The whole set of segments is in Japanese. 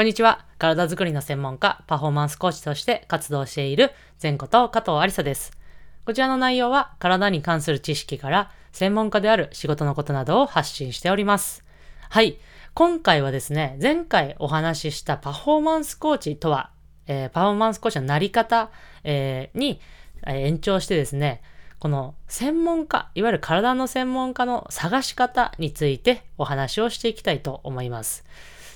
こんにちは。体づくりの専門家、パフォーマンスコーチとして活動している前子と加藤ありさです。こちらの内容は体に関する知識から専門家である仕事のことなどを発信しております。はい。今回はですね、前回お話ししたパフォーマンスコーチとは、えー、パフォーマンスコーチのなり方、えー、に、え、延長してですね、この専門家、いわゆる体の専門家の探し方についてお話をしていきたいと思います。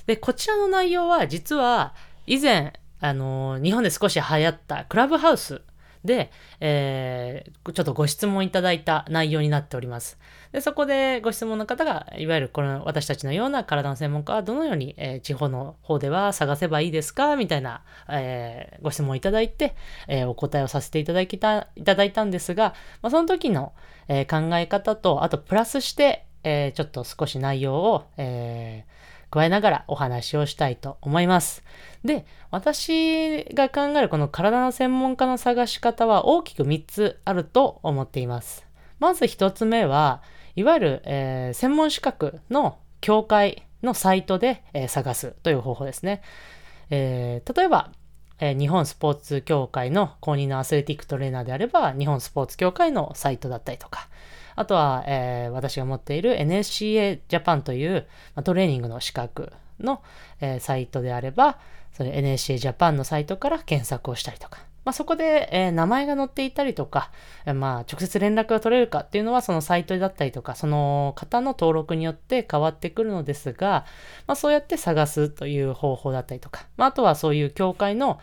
で、こちらの内容は実は以前、あの日本で少し流行ったクラブハウスで、えー、ちょっとご質問いただいた内容になっております。で、そこでご質問の方が、いわゆるこの私たちのような体の専門家はどのように、えー、地方の方では探せばいいですか？みたいな、えー、ご質問をいただいて、えお答えをさせていただきた、いただいたんですが、まあ、その時の、え考え方と、あとプラスして、えちょっと少し内容を、えー加えながらお話をしたいと思います。で、私が考えるこの体の専門家の探し方は大きく3つあると思っています。まず1つ目は、いわゆる、えー、専門資格の協会のサイトで、えー、探すという方法ですね。えー、例えば、え日本スポーツ協会の公認のアスレティックトレーナーであれば、日本スポーツ協会のサイトだったりとか、あとは、えー、私が持っている NSCA Japan という、まあ、トレーニングの資格の、えー、サイトであれば、それ NSCA Japan のサイトから検索をしたりとか、まあ、そこで、えー、名前が載っていたりとかえ、まあ、直接連絡が取れるかっていうのは、そのサイトだったりとか、その方の登録によって変わってくるのですが、まあ、そうやって探すという方法だったりとか、まあ、あとはそういう協会の、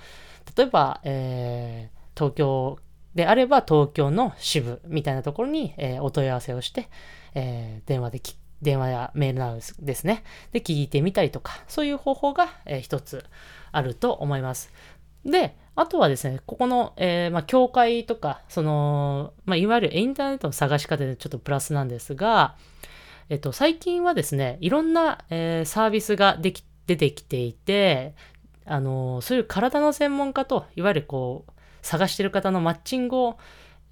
例えば、えー、東京であれば東京の支部みたいなところに、えー、お問い合わせをして、えー、電話で電話やメールなどですね。で、聞いてみたりとか、そういう方法が、えー、一つあると思います。で、あとはですね、ここの、えー、まあ、教会とか、その、まあ、いわゆるインターネットの探し方でちょっとプラスなんですが、えっと、最近はですね、いろんな、えー、サービスができ、出てきていて、あのそういう体の専門家と、いわゆるこう、探してる方のマッチングを、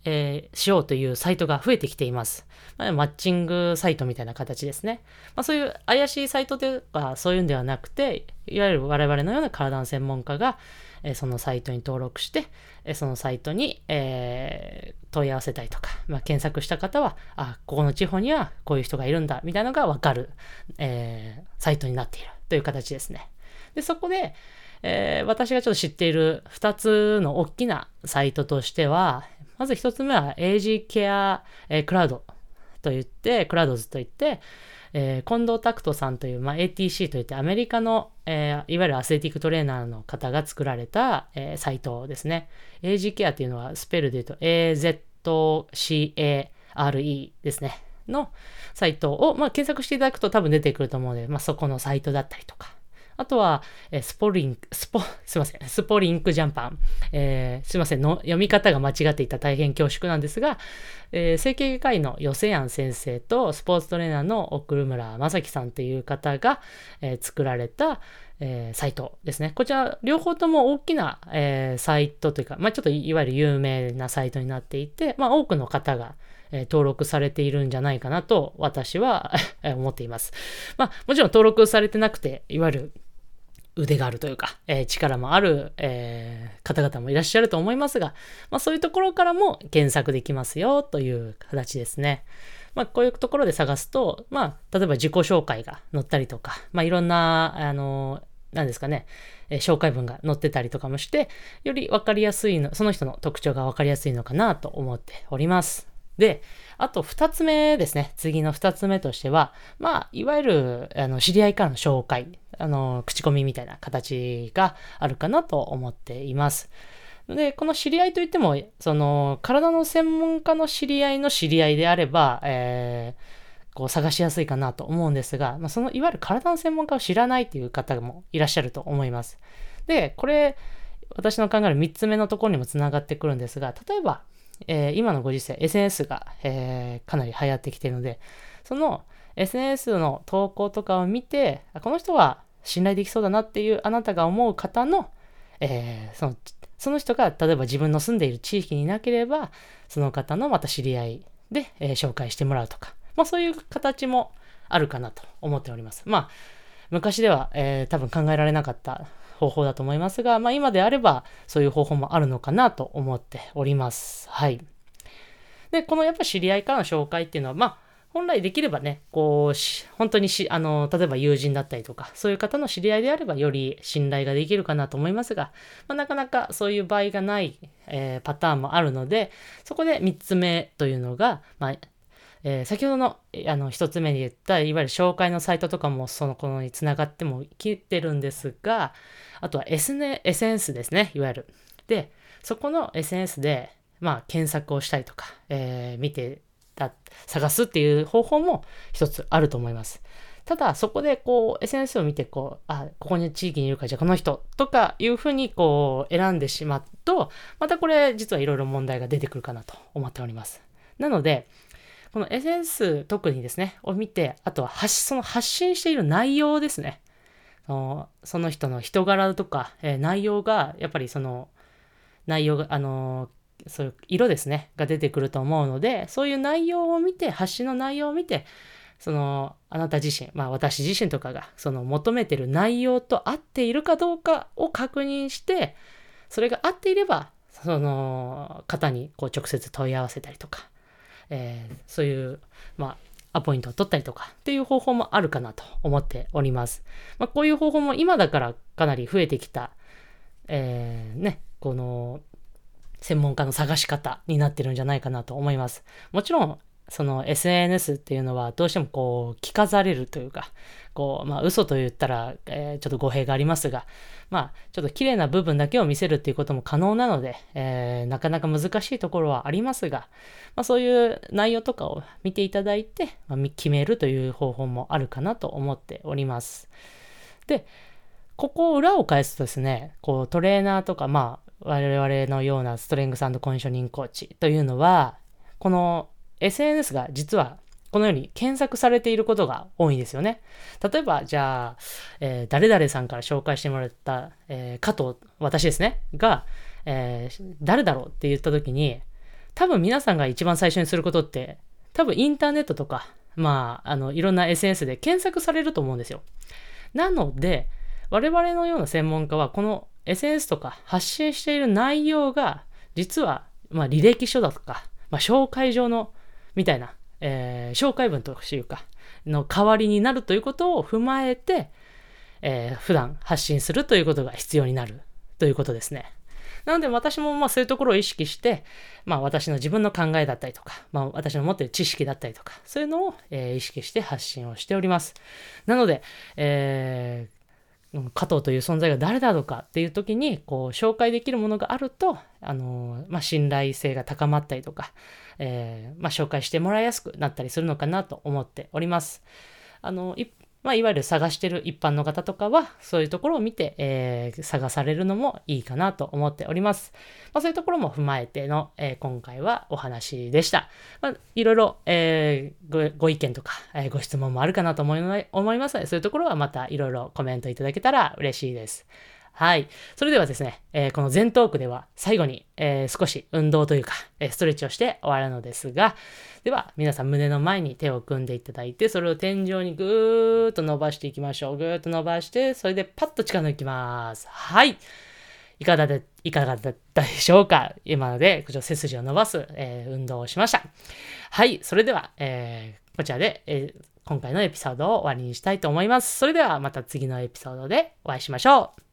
えー、しようというサイトが増えてきています。まあ、マッチングサイトみたいな形ですね。まあ、そういう怪しいサイトではそういうんではなくて、いわゆる我々のような体の専門家が、えー、そのサイトに登録して、えー、そのサイトに、えー、問い合わせたりとか、まあ、検索した方は、あ、ここの地方にはこういう人がいるんだ、みたいなのがわかる、えサイトになっているという形ですね。で、そこで、えー、私がちょっと知っている2つの大きなサイトとしては、まず1つ目は AG ケア、えー、クラウドといって、クラウドズといって、えー、近藤拓人さんという、まあ、ATC といってアメリカの、えー、いわゆるアスレティックトレーナーの方が作られた、えー、サイトですね。AG ケアっていうのはスペルで言うと AZCARE ですね。のサイトを、まあ、検索していただくと多分出てくると思うので、まあ、そこのサイトだったりとか、あとは、えスポリンク、スポ、すいません、スポリンクジャンパン。えー、すいませんの、読み方が間違っていた大変恐縮なんですが、えー、整形外科医のヨセヤン先生とスポーツトレーナーの奥村正樹さんという方が、えー、作られた、えー、サイトですね。こちら、両方とも大きな、えー、サイトというか、まあ、ちょっといわゆる有名なサイトになっていて、まあ、多くの方が、え登録されているんじゃないかなと私は 思っています。まあ、もちろん登録されてなくて、いわゆる腕があるというか、えー、力もある、えー、方々もいらっしゃると思いますが、まあ、そういうところからも検索できますよという形ですね。まあ、こういうところで探すと、まあ、例えば自己紹介が載ったりとか、まあ、いろんな、あの、何ですかね、えー、紹介文が載ってたりとかもして、より分かりやすいの、その人の特徴が分かりやすいのかなと思っております。で、あと二つ目ですね。次の二つ目としては、まあ、いわゆる、あの、知り合いからの紹介、あの、口コミみたいな形があるかなと思っています。で、この知り合いといっても、その、体の専門家の知り合いの知り合いであれば、えー、こう探しやすいかなと思うんですが、まあ、そのいわゆる体の専門家を知らないという方もいらっしゃると思います。で、これ、私の考える3つ目のところにもつながってくるんですが、例えば、えー、今のご時世、SNS が、えー、かなり流行ってきているので、その SNS の投稿とかを見て、この人は信頼できそうだなっていうあなたが思う方の、えー、その、その人が例えば自分の住んでいる地域にいなければ、その方のまた知り合いで、えー、紹介してもらうとか、まあそういう形もあるかなと思っております。まあ、昔では、えー、多分考えられなかった方法だと思いますが、まあ今であればそういう方法もあるのかなと思っております。はい。で、このやっぱ知り合いからの紹介っていうのは、まあ本来できればね、こう、本当にし、あの、例えば友人だったりとか、そういう方の知り合いであればより信頼ができるかなと思いますが、まあ、なかなかそういう場合がない、えー、パターンもあるので、そこで3つ目というのが、まあ、えー、先ほどのあの1つ目に言った、いわゆる紹介のサイトとかもそのこのにつながってもきてるんですが、あとは SN SNS ですね、いわゆる。で、そこの SNS で、まあ、検索をしたりとか、えー、見てた、探すっていう方法も一つあると思います。ただ、そこでこう、SNS を見て、こう、あ、ここに地域にいるか、じゃあこの人とかいうふうにこう、選んでしまうと、またこれ、実はいろいろ問題が出てくるかなと思っております。なので、この SNS 特にですね、を見て、あとは発、その発信している内容ですね。その人の人柄とか、えー、内容が、やっぱりその、内容が、あのそういう色ですね、が出てくると思うので、そういう内容を見て、発信の内容を見て、その、あなた自身、まあ私自身とかが、その求めてる内容と合っているかどうかを確認して、それが合っていれば、その方にこう直接問い合わせたりとか、えー、そういう、まあ、アポイントを取ったりとかっていう方法もあるかなと思っております。まあ、こういう方法も今だからかなり増えてきた、えー、ね、この専門家の探し方になってるんじゃないかなと思います。もちろん、その SNS っていうのはどうしてもこう着飾れるというか、こう、まあ嘘と言ったら、えー、ちょっと語弊がありますが、まあちょっと綺麗な部分だけを見せるっていうことも可能なので、えー、なかなか難しいところはありますが、まあそういう内容とかを見ていただいて、まあ、決めるという方法もあるかなと思っております。で、ここを裏を返すとですね、こうトレーナーとか、まあ我々のようなストレングスコンディショニングコーチというのは、この SNS が実はこのように検索されていることが多いんですよね。例えば、じゃあ、えー、誰々さんから紹介してもらった、えー、加藤、私ですね、が、えー、誰だろうって言った時に、多分皆さんが一番最初にすることって、多分インターネットとか、まあ、あの、いろんな SNS で検索されると思うんですよ。なので、我々のような専門家は、この SNS とか発信している内容が、実は、まあ、履歴書だとか、まあ、紹介状の、みたいな、えー、紹介文というか、の代わりになるということを踏まえて、えー、普段発信するということが必要になるということですね。なので私もまあそういうところを意識して、まあ私の自分の考えだったりとか、まあ私の持っている知識だったりとか、そういうのを、えー、意識して発信をしております。なので、えー、加藤という存在が誰だろうかっていう時に、こう、紹介できるものがあると、あの、まあ、信頼性が高まったりとか、えー、まあ、紹介してもらいやすくなったりするのかなと思っております。あの、まあ、いわゆる探してる一般の方とかは、そういうところを見て、えー、探されるのもいいかなと思っております。まあ、そういうところも踏まえての、えー、今回はお話でした。まあ、いろいろ、えー、ご意見とか、えご質問もあるかなと思い思いますので、そういうところはまたいろいろコメントいただけたら嬉しいです。はい。それではですね、えー、この全トークでは最後に、えー、少し運動というか、えー、ストレッチをして終わるのですが、では皆さん胸の前に手を組んでいただいて、それを天井にぐーっと伸ばしていきましょう。ぐーっと伸ばして、それでパッと力抜きます。はい。いかがだいかがだったでしょうか？今ので、こちら背筋を伸ばす、えー運動をしました。はい。それでは、えこちらで、え今回のエピソードを終わりにしたいと思います。それではまた次のエピソードでお会いしましょう。